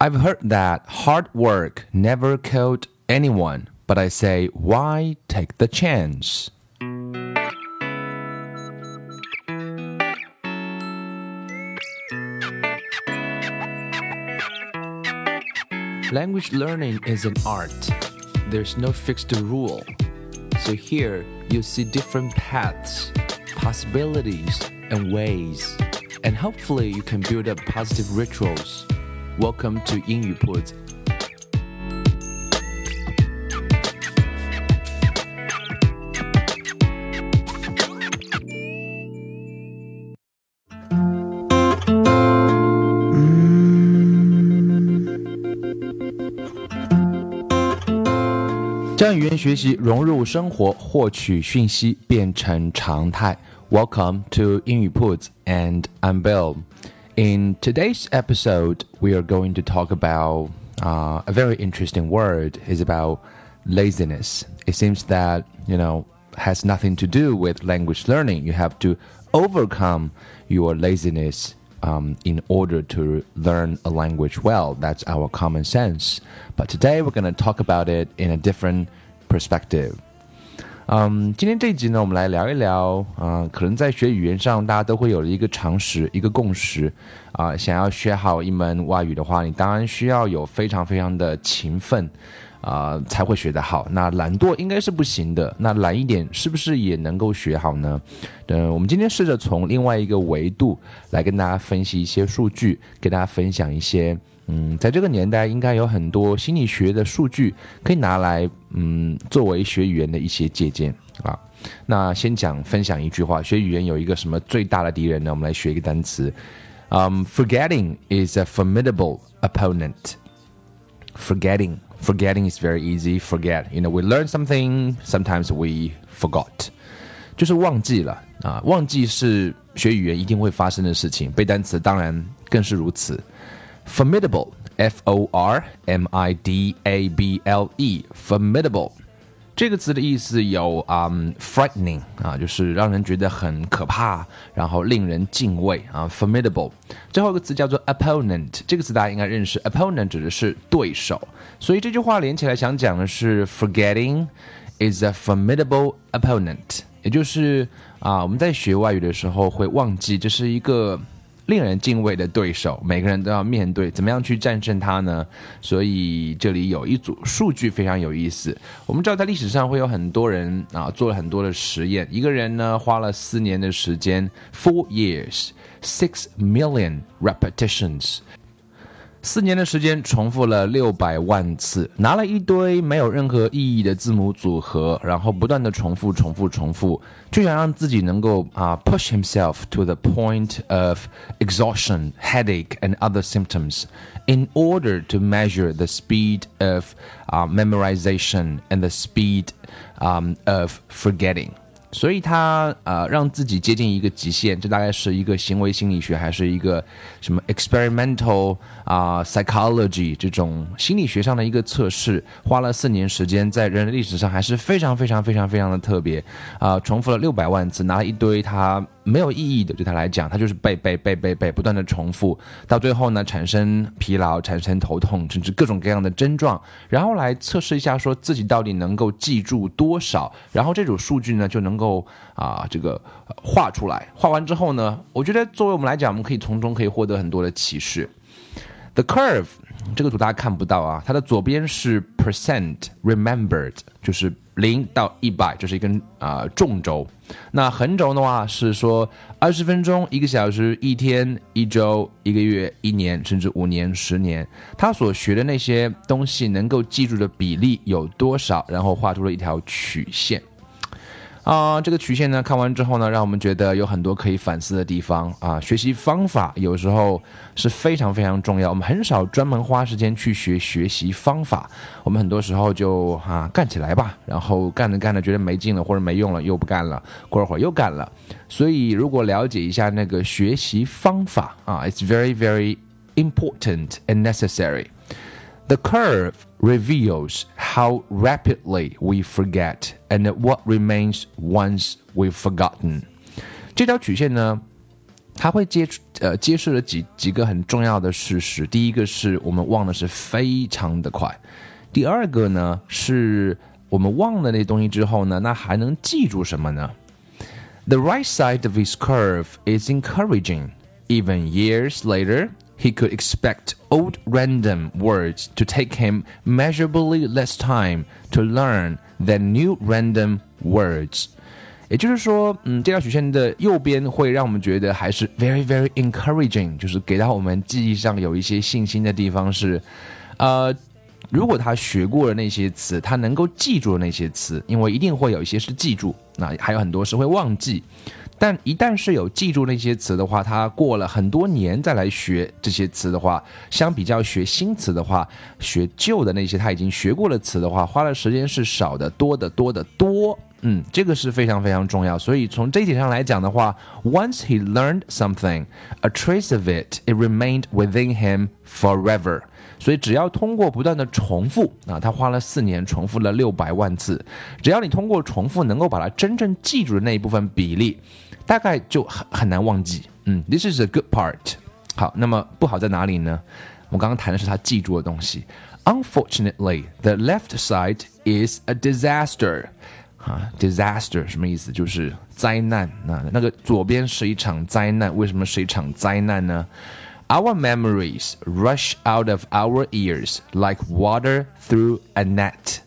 I've heard that hard work never killed anyone, but I say, why take the chance? Language learning is an art. There's no fixed rule. So here you see different paths, possibilities, and ways. And hopefully you can build up positive rituals Welcome to 英语 Put。将语言学习融入生活，获取讯息变成常态。Welcome to 英语 Put and I'm Bill。In today's episode, we are going to talk about uh, a very interesting word. is about laziness. It seems that you know has nothing to do with language learning. You have to overcome your laziness um, in order to learn a language well. That's our common sense. But today we're going to talk about it in a different perspective. 嗯，今天这一集呢，我们来聊一聊啊，可能在学语言上，大家都会有了一个常识、一个共识啊。想要学好一门外语的话，你当然需要有非常非常的勤奋啊，才会学得好。那懒惰应该是不行的。那懒一点，是不是也能够学好呢？嗯，我们今天试着从另外一个维度来跟大家分析一些数据，给大家分享一些。嗯，在这个年代，应该有很多心理学的数据可以拿来，嗯，作为学语言的一些借鉴啊。那先讲分享一句话，学语言有一个什么最大的敌人呢？我们来学一个单词，嗯，forgetting is a formidable opponent. Forgetting, forgetting is very easy. Forget, you know, we learn something, sometimes we forgot，就是忘记了啊。忘记是学语言一定会发生的事情，背单词当然更是如此。Formidable, F O R M I D A B L E, formidable 这个词的意思有啊、um, frightening 啊，就是让人觉得很可怕，然后令人敬畏啊，formidable。最后一个词叫做 opponent，这个词大家应该认识，opponent 指的是对手，所以这句话连起来想讲的是 forgetting is a formidable opponent，也就是啊，我们在学外语的时候会忘记这是一个。令人敬畏的对手，每个人都要面对，怎么样去战胜他呢？所以这里有一组数据非常有意思。我们知道在历史上会有很多人啊做了很多的实验，一个人呢花了四年的时间，four years，six million repetitions。四年的时间重复了六百万次，拿了一堆没有任何意义的字母组合，然后不断的重复、重复、重复，就想让自己能够啊 push himself to the point of exhaustion, headache, and other symptoms, in order to measure the speed of uh, memorization and the speed um, of forgetting. 所以他呃让自己接近一个极限，这大概是一个行为心理学，还是一个什么 experimental 啊 psychology 这种心理学上的一个测试，花了四年时间，在人类历史上还是非常非常非常非常的特别啊，重复了六百万次，拿了一堆他。没有意义的，对他来讲，他就是背背背背背，不断的重复，到最后呢，产生疲劳，产生头痛，甚至各种各样的症状，然后来测试一下，说自己到底能够记住多少，然后这组数据呢，就能够啊，这个画出来，画完之后呢，我觉得作为我们来讲，我们可以从中可以获得很多的启示。The curve 这个图大家看不到啊，它的左边是 percent remembered，就是零到一百，这是一根啊纵轴。那横轴的话是说二十分钟、一个小时、一天、一周、一个月、一年，甚至五年、十年，他所学的那些东西能够记住的比例有多少？然后画出了一条曲线。啊，这个曲线呢，看完之后呢，让我们觉得有很多可以反思的地方啊。学习方法有时候是非常非常重要，我们很少专门花时间去学学习方法，我们很多时候就啊干起来吧，然后干着干着觉得没劲了或者没用了，又不干了，过一会儿又干了。所以如果了解一下那个学习方法啊，it's very very important and necessary。The curve reveals how rapidly we forget and what remains once we've forgotten。这条曲线呢，它会揭 呃揭示了几几个很重要的事实。第一个是我们忘的是非常的快，第二个呢是我们忘了那东西之后呢，那还能记住什么呢？The right side of his curve is encouraging. Even years later, He could expect old random words to take him measurably less time to learn than new random words. 也就是说，嗯，这条曲线的右边会让我们觉得还是 very very encouraging，就是给到我们记忆上有一些信心的地方是，呃，如果他学过了那些词，他能够记住那些词，因为一定会有一些是记住，那还有很多是会忘记。但一旦是有记住那些词的话，他过了很多年再来学这些词的话，相比较学新词的话，学旧的那些他已经学过的词的话，花的时间是少的多的多的多。嗯，这个是非常非常重要。所以从这一点上来讲的话，Once he learned something, a trace of it it remained within him forever。所以只要通过不断的重复啊，他花了四年重复了六百万次，只要你通过重复能够把它真正记住的那一部分比例，大概就很很难忘记。嗯，This is a good part。好，那么不好在哪里呢？我刚刚谈的是他记住的东西。Unfortunately, the left side is a disaster. 啊，disaster 什么意思？就是灾难。那那个左边是一场灾难，为什么是一场灾难呢？Our memories rush out of our ears like water through a net。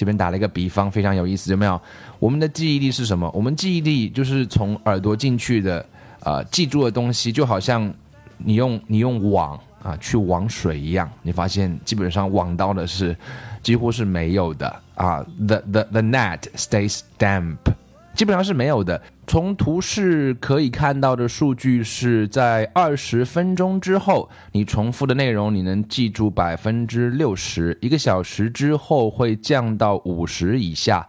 这边打了一个比方，非常有意思，有没有？我们的记忆力是什么？我们记忆力就是从耳朵进去的，呃，记住的东西，就好像你用你用网啊去网水一样，你发现基本上网到的是几乎是没有的。啊，the the the net stays damp，基本上是没有的。从图示可以看到的数据是在二十分钟之后，你重复的内容你能记住百分之六十；一个小时之后会降到五十以下；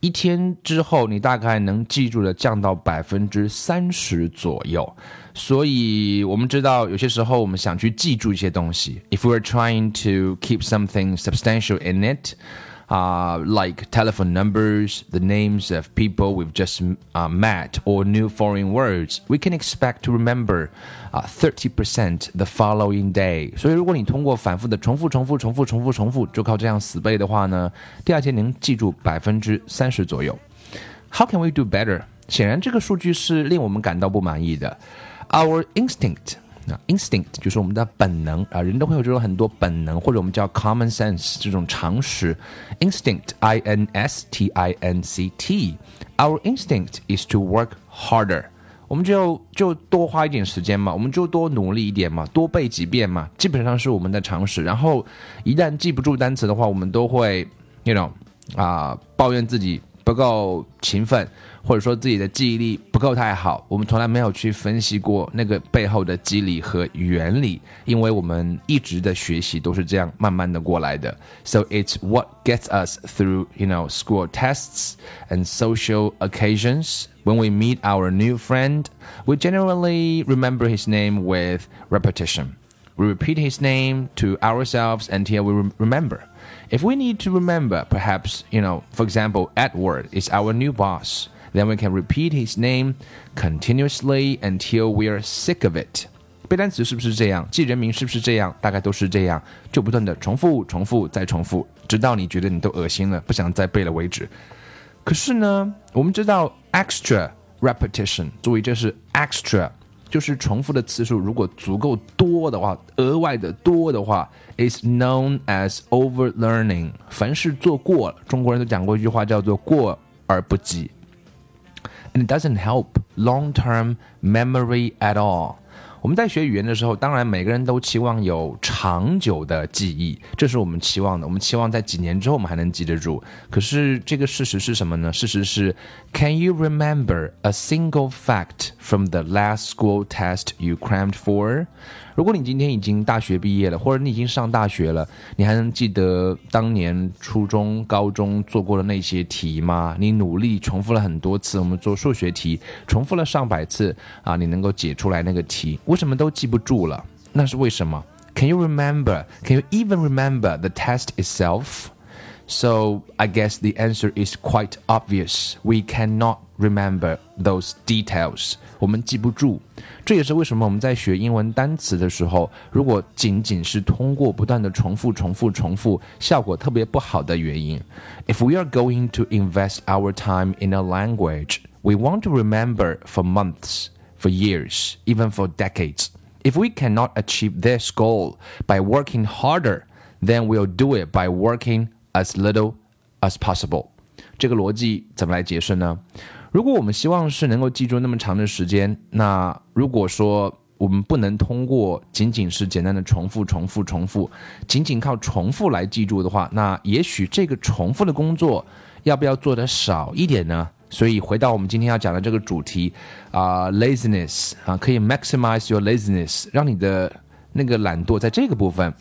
一天之后你大概能记住的降到百分之三十左右。所以我们知道，有些时候我们想去记住一些东西，if we're trying to keep something substantial in it。uh, like telephone numbers, the names of people we've just uh, met, or new foreign words, we can expect to remember uh, 30% the following day. 所以，如果你通过反复的重复、重复、重复、重复、重复，就靠这样死背的话呢，第二天能记住百分之三十左右。How can we do better？显然，这个数据是令我们感到不满意的。Our instinct 啊，instinct 就是我们的本能啊，人都会有这种很多本能，或者我们叫 common sense 这种常识。instinct，i n s t i n c t，our instinct is to work harder。我们就就多花一点时间嘛，我们就多努力一点嘛，多背几遍嘛，基本上是我们的常识。然后一旦记不住单词的话，我们都会，you know，啊，抱怨自己不够勤奋。或者说自己的记忆力不够太好，我们从来没有去分析过那个背后的机理和原理，因为我们一直的学习都是这样慢慢的过来的。So it's what gets us through, you know, school tests and social occasions. When we meet our new friend, we generally remember his name with repetition. We repeat his name to ourselves until we remember. If we need to remember, perhaps, you know, for example, Edward is our new boss. Then we can repeat his name continuously until we are sick of it。背单词是不是这样？记人名是不是这样？大概都是这样，就不断的重复、重复再重复，直到你觉得你都恶心了，不想再背了为止。可是呢，我们知道 extra repetition，注意这是 extra， 就是重复的次数如果足够多的话，额外的多的话，is known as overlearning。凡事做过，中国人都讲过一句话叫做过而不及。and it doesn't help long-term memory at all. 我们在学语言的时候，当然每个人都期望有长久的记忆，这是我们期望的。我们期望在几年之后我们还能记得住。可是这个事实是什么呢？事实是，Can you remember a single fact from the last school test you crammed for？如果你今天已经大学毕业了，或者你已经上大学了，你还能记得当年初中、高中做过的那些题吗？你努力重复了很多次，我们做数学题重复了上百次啊，你能够解出来那个题，为什么都记不住了？那是为什么？Can you remember? Can you even remember the test itself? So I guess the answer is quite obvious. We cannot remember those details. 我们记不住。这也是为什么我们在学英文单词的时候，如果仅仅是通过不断的重复、重复、重复，效果特别不好的原因。If we are going to invest our time in a language, we want to remember for months, for years, even for decades. If we cannot achieve this goal by working harder, then we'll do it by working as little as possible。这个逻辑怎么来解释呢？如果我们希望是能够记住那么长的时间，那如果说我们不能通过仅仅是简单的重复、重复、重复，仅仅靠重复来记住的话，那也许这个重复的工作要不要做的少一点呢？所以回到我们今天要讲的这个主题啊，laziness 啊，可以 maximize your laziness，让你的那个懒惰在这个部分，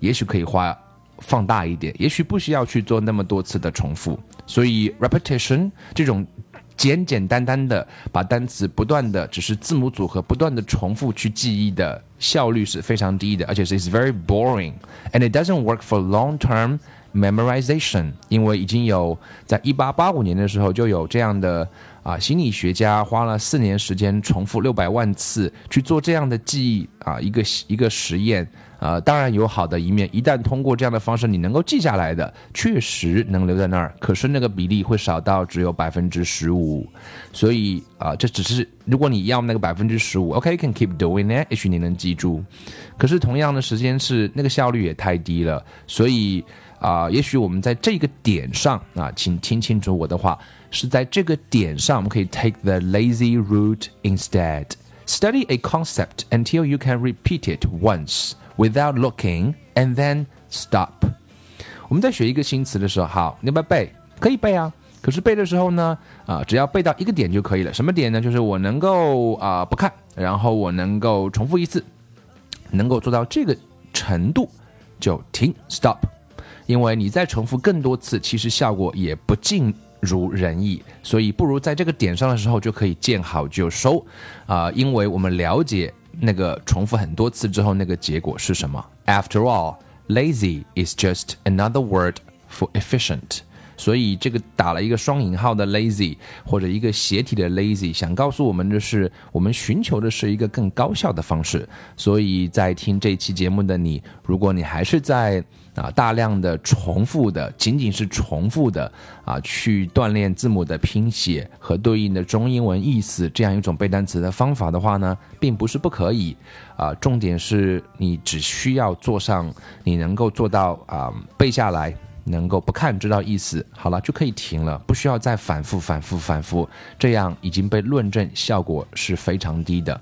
也许可以花。放大一点，也许不需要去做那么多次的重复，所以 repetition 这种简简单单的把单词不断的只是字母组合不断的重复去记忆的效率是非常低的，而且是 is very boring and it doesn't work for long term memorization。因为已经有在一八八五年的时候就有这样的啊心理学家花了四年时间重复六百万次去做这样的记忆啊一个一个实验。呃，当然有好的一面。一旦通过这样的方式，你能够记下来的，确实能留在那儿。可是那个比例会少到只有百分之十五。所以啊，这只是如果你要那个百分之十五，OK，can keep doing it，也许你能记住。可是同样的时间是那个效率也太低了。所以啊，也许我们在这个点上啊，请听清楚我的话，是在这个点上，我们可以 take the lazy route instead. Study a concept until you can repeat it once. without looking and then stop。我们在学一个新词的时候，好，你要不要背？可以背啊。可是背的时候呢，啊，只要背到一个点就可以了。什么点呢？就是我能够啊不看，然后我能够重复一次，能够做到这个程度就停，stop。因为你再重复更多次，其实效果也不尽如人意，所以不如在这个点上的时候就可以见好就收啊。因为我们了解。那个重复很多次之后，那个结果是什么？After all, lazy is just another word for efficient。所以这个打了一个双引号的 lazy，或者一个斜体的 lazy，想告诉我们的是，我们寻求的是一个更高效的方式。所以在听这期节目的你，如果你还是在啊，大量的重复的，仅仅是重复的啊，去锻炼字母的拼写和对应的中英文意思这样一种背单词的方法的话呢，并不是不可以啊。重点是你只需要做上，你能够做到啊，背下来，能够不看知道意思，好了就可以停了，不需要再反复、反复、反复，这样已经被论证效果是非常低的。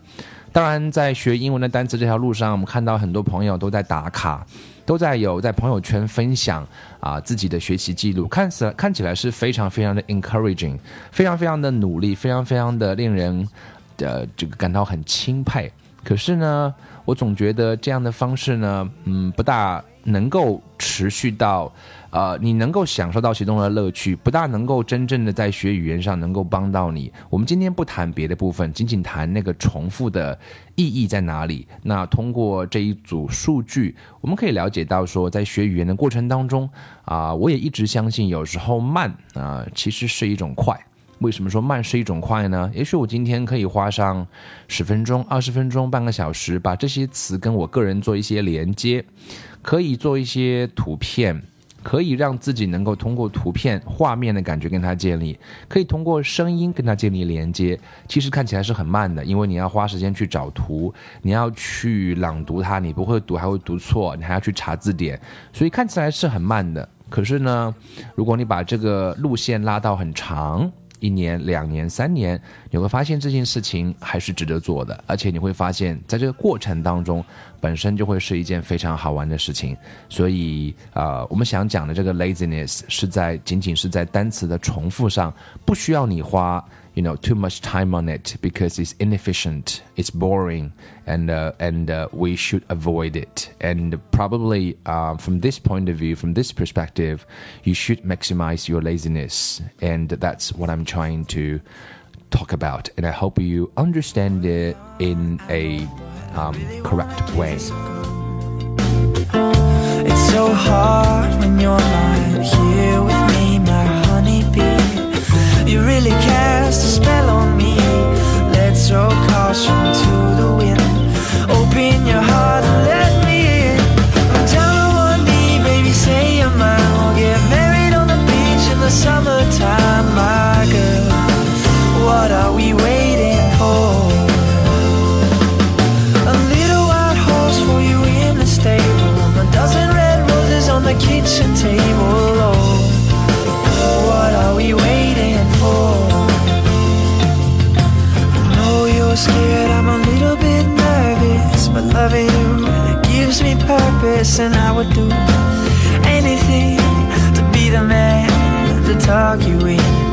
当然，在学英文的单词这条路上，我们看到很多朋友都在打卡。都在有在朋友圈分享啊自己的学习记录，看起来看起来是非常非常的 encouraging，非常非常的努力，非常非常的令人的这个感到很钦佩。可是呢，我总觉得这样的方式呢，嗯，不大能够持续到。呃，你能够享受到其中的乐趣，不大能够真正的在学语言上能够帮到你。我们今天不谈别的部分，仅仅谈那个重复的意义在哪里。那通过这一组数据，我们可以了解到说，在学语言的过程当中，啊，我也一直相信，有时候慢啊，其实是一种快。为什么说慢是一种快呢？也许我今天可以花上十分钟、二十分钟、半个小时，把这些词跟我个人做一些连接，可以做一些图片。可以让自己能够通过图片、画面的感觉跟它建立，可以通过声音跟它建立连接。其实看起来是很慢的，因为你要花时间去找图，你要去朗读它，你不会读还会读错，你还要去查字典，所以看起来是很慢的。可是呢，如果你把这个路线拉到很长。一年、两年、三年，你会发现这件事情还是值得做的，而且你会发现在这个过程当中，本身就会是一件非常好玩的事情。所以，呃，我们想讲的这个 laziness 是在仅仅是在单词的重复上，不需要你花。you know too much time on it because it's inefficient, it's boring, and uh, and uh, we should avoid it. And probably uh, from this point of view, from this perspective, you should maximize your laziness, and that's what I'm trying to talk about. And I hope you understand it in a um, correct way. It's so hard when you're not here with me, my honeybee. You really care cast a spell on me. Let's throw caution to the wind. Open your heart and let me in. I'm down on one knee, baby, say you're mine. We'll get married on the beach in the summertime, my girl. What are we waiting for? A little white horse for you in the stable. A dozen red roses on the kitchen table. this and I would do anything to be the man to talk you in.